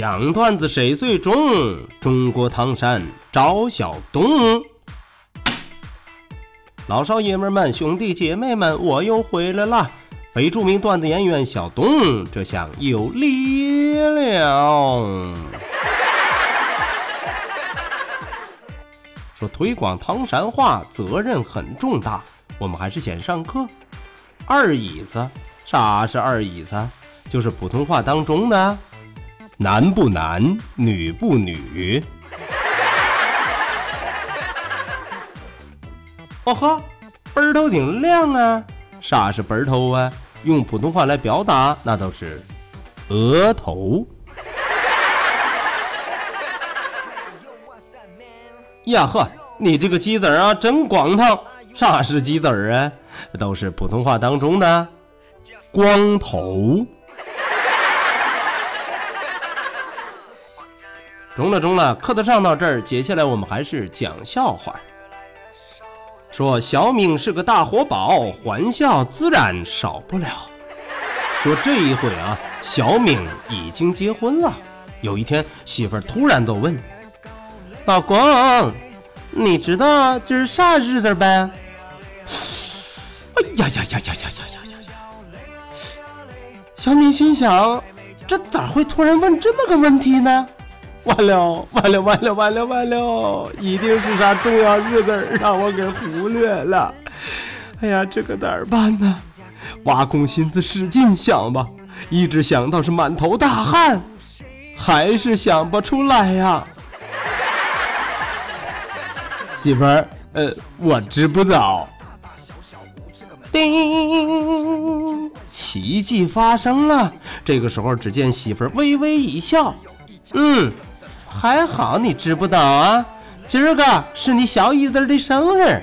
讲段子谁最中？中国唐山赵小东。老少爷们们、兄弟姐妹们，我又回来了！非著名段子演员小东，这下有力量。说推广唐山话责任很重大，我们还是先上课。二椅子，啥是二椅子？就是普通话当中的。男不男，女不女。哦呵，本头挺亮啊！啥是本头啊？用普通话来表达，那都是额头。呀呵，你这个鸡子啊，真光烫！啥是鸡子啊？都是普通话当中的光头。中了中了，课都上到这儿，接下来我们还是讲笑话。说小敏是个大活宝，欢笑自然少不了。说这一回啊，小敏已经结婚了。有一天，媳妇儿突然都问：“老公，你知道今儿啥日子呗？”哎呀呀呀呀呀呀呀呀呀！小敏心想：这咋会突然问这么个问题呢？完了，完了，完了，完了，完了！一定是啥重要日子让我给忽略了。哎呀，这可咋办呢？挖空心思使劲想吧，一直想到是满头大汗，还是想不出来呀。媳妇儿，呃，我知不道。叮，奇迹发生了。这个时候，只见媳妇儿微微一笑，嗯。还好你知不道啊！今儿个是你小姨子的生日。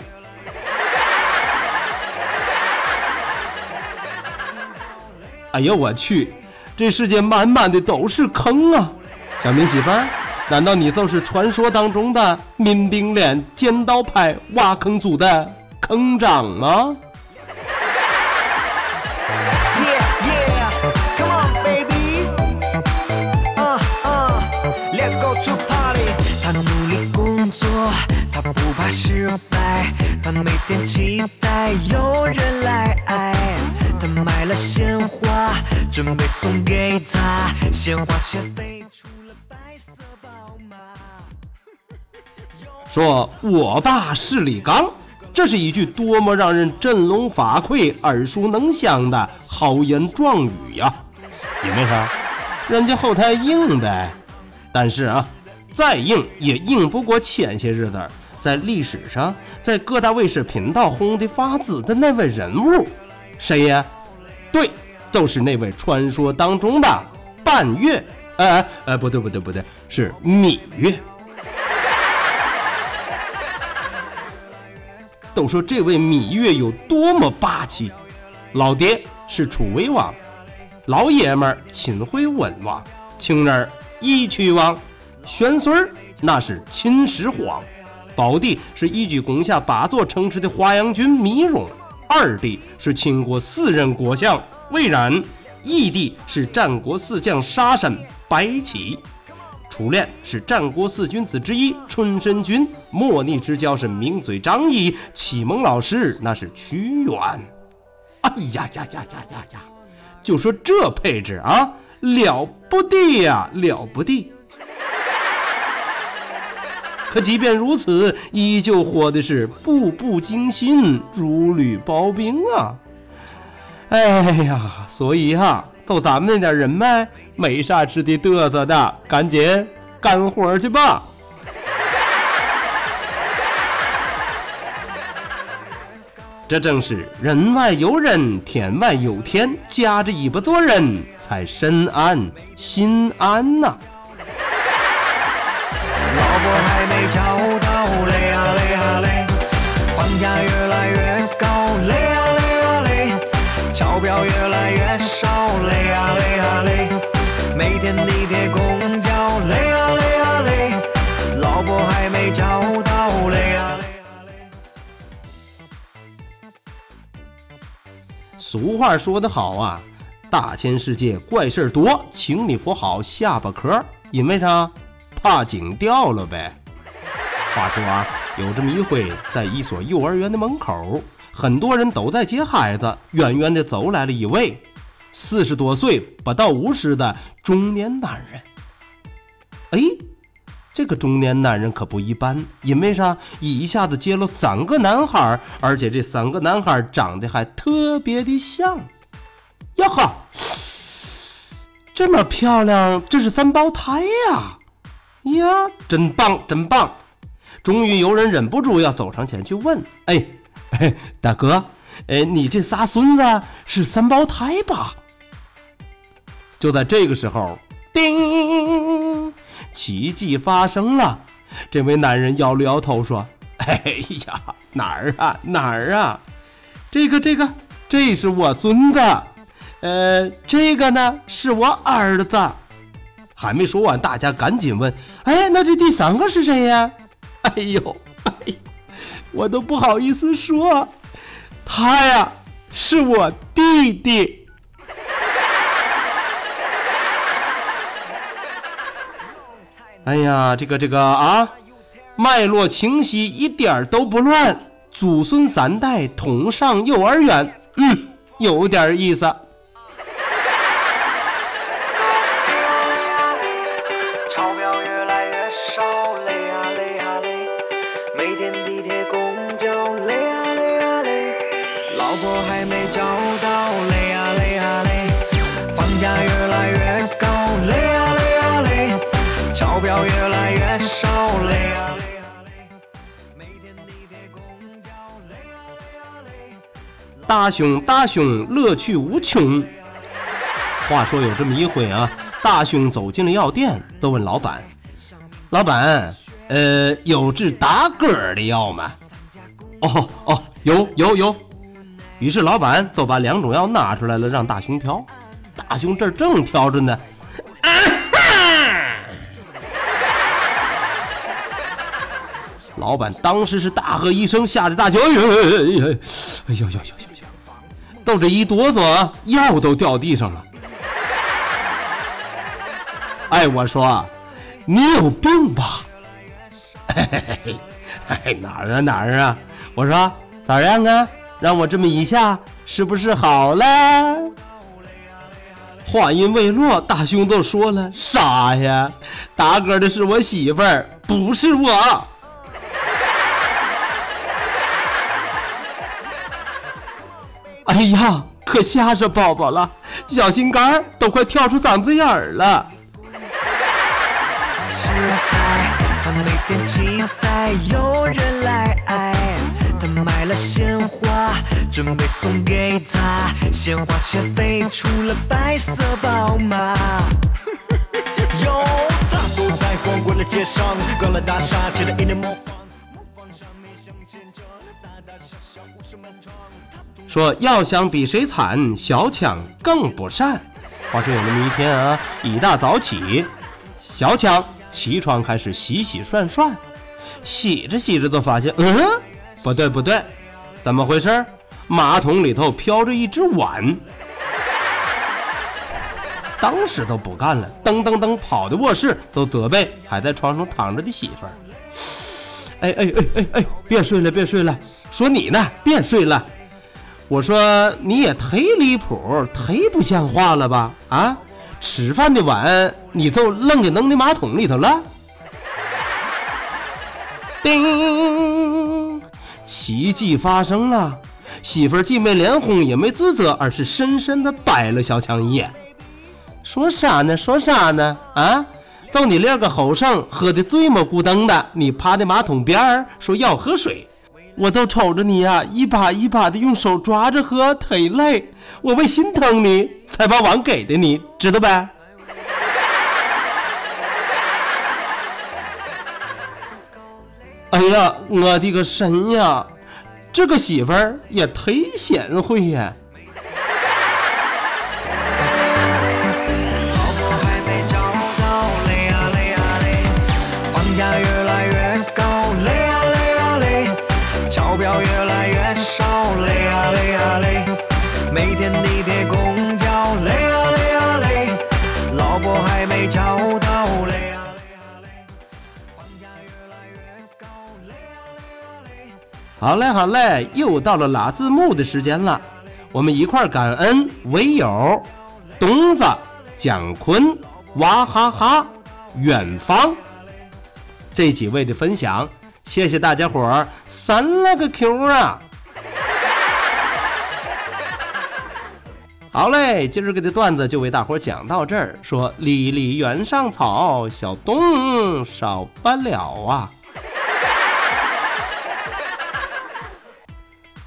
哎呀，我去！这世界满满的都是坑啊！小明媳妇儿，难道你就是传说当中的民兵连尖刀派挖坑组的坑长吗？说，他不怕失败，他每天期待有人来爱。他买了鲜花，准备送给她，鲜花却飞出了白色宝马。说我爸是李刚，这是一句多么让人振聋发聩、耳熟能详的豪言壮语呀！也没啥？人家后台硬呗。但是啊，再硬也硬不过前些日子。在历史上，在各大卫视频道红的发紫的那位人物，谁呀？对，就是那位传说当中的半月。哎哎，不对不对不对，是芈月。都说这位芈月有多么霸气，老爹是楚威王，老爷们儿秦惠文王，情人义渠王，玄孙儿那是秦始皇。宝弟是一举攻下八座城池的华阳君糜荣，二弟是秦国四任国相魏冉，义弟是战国四将沙神白起，初恋是战国四君子之一春申君，莫逆之交是名嘴张仪，启蒙老师那是屈原。哎呀呀呀呀呀呀！就说这配置啊，了不得呀，了不得！可即便如此，依旧活的是步步惊心，如履薄冰啊！哎呀，所以哈，就咱们那点人脉，没啥值得嘚瑟的，赶紧干活去吧。这正是人外有人，天外有天，夹着尾巴做人才身安心安呐。俗话说得好啊，大千世界怪事儿多，请你扶好下巴壳，因为啥？怕井掉了呗。话说啊，有这么一回，在一所幼儿园的门口，很多人都在接孩子，远远的走来了一位四十多岁不到五十的中年男人。哎，这个中年男人可不一般，因为啥？一下子接了三个男孩，而且这三个男孩长得还特别的像。呀哈，这么漂亮，这是三胞胎呀！呀，真棒，真棒！终于有人忍不住要走上前去问：“哎，哎 大哥，哎，你这仨孙子是三胞胎吧？”就在这个时候，叮，奇迹发生了。这位男人摇了摇头说：“哎呀，哪儿啊，哪儿啊？这个，这个，这是我孙子。呃，这个呢，是我儿子。”还没说完，大家赶紧问：“哎，那这第三个是谁呀？”哎呦，哎呦，我都不好意思说，他呀是我弟弟。哎呀，这个这个啊，脉络清晰，一点儿都不乱，祖孙三代同上幼儿园，嗯，有点意思。大兄大兄，乐趣无穷。话说有这么一回啊，大兄走进了药店，都问老板：“老板，呃，有治打嗝的药吗？”“哦哦，有有有。”于是老板都把两种药拿出来了，让大熊挑。大熊这儿正挑着呢，啊哈！老板当时是大喝一声，吓得大熊：“哎呦哎呦哎呦哎呦哎呦呦呦！”都这一哆嗦，药都掉地上了。哎，我说，你有病吧？嘿嘿嘿嘿，哪儿啊哪儿啊？我说咋样啊？让我这么一下，是不是好了？话音未落，大兄都说了：“傻呀，打嗝的是我媳妇儿，不是我。”哎呀，可吓着宝宝了，小心肝儿都快跳出嗓子眼儿了。是爱，他每天期待有人来爱。他买了鲜花，准备送给她，鲜花却飞出了白色宝马。有他走在黄昏的街上，高楼大厦一脸模说要想比谁惨，小强更不善。话说有那么一天啊，一大早起，小强起床开始洗洗涮涮，洗着洗着就发现，嗯，不对不对，怎么回事？马桶里头飘着一只碗。当时都不干了，噔噔噔跑的卧室，都责备还在床上躺着的媳妇儿。哎哎哎哎哎，别睡了别睡了，说你呢，别睡了。我说你也忒离谱，忒不像话了吧？啊，吃饭的碗你就愣给扔那马桶里头了。叮，奇迹发生了，媳妇儿既没脸红也没自责，而是深深的白了小强一眼。说啥呢？说啥呢？啊，就你练个后生，喝的醉么咕噔的，你趴在马桶边儿说要喝水。我都瞅着你呀，一把一把的用手抓着喝忒累，我为心疼你才把碗给的你，知道呗？哎呀，我的个神呀！这个媳妇儿也忒贤惠呀！好嘞，好嘞，又到了拉字幕的时间了，我们一块儿感恩唯友、东子、蒋坤、娃哈哈、远方这几位的分享，谢谢大家伙儿三了个 Q 啊！好嘞，今儿个的段子就为大伙儿讲到这儿。说离离原上草，小东少不了啊。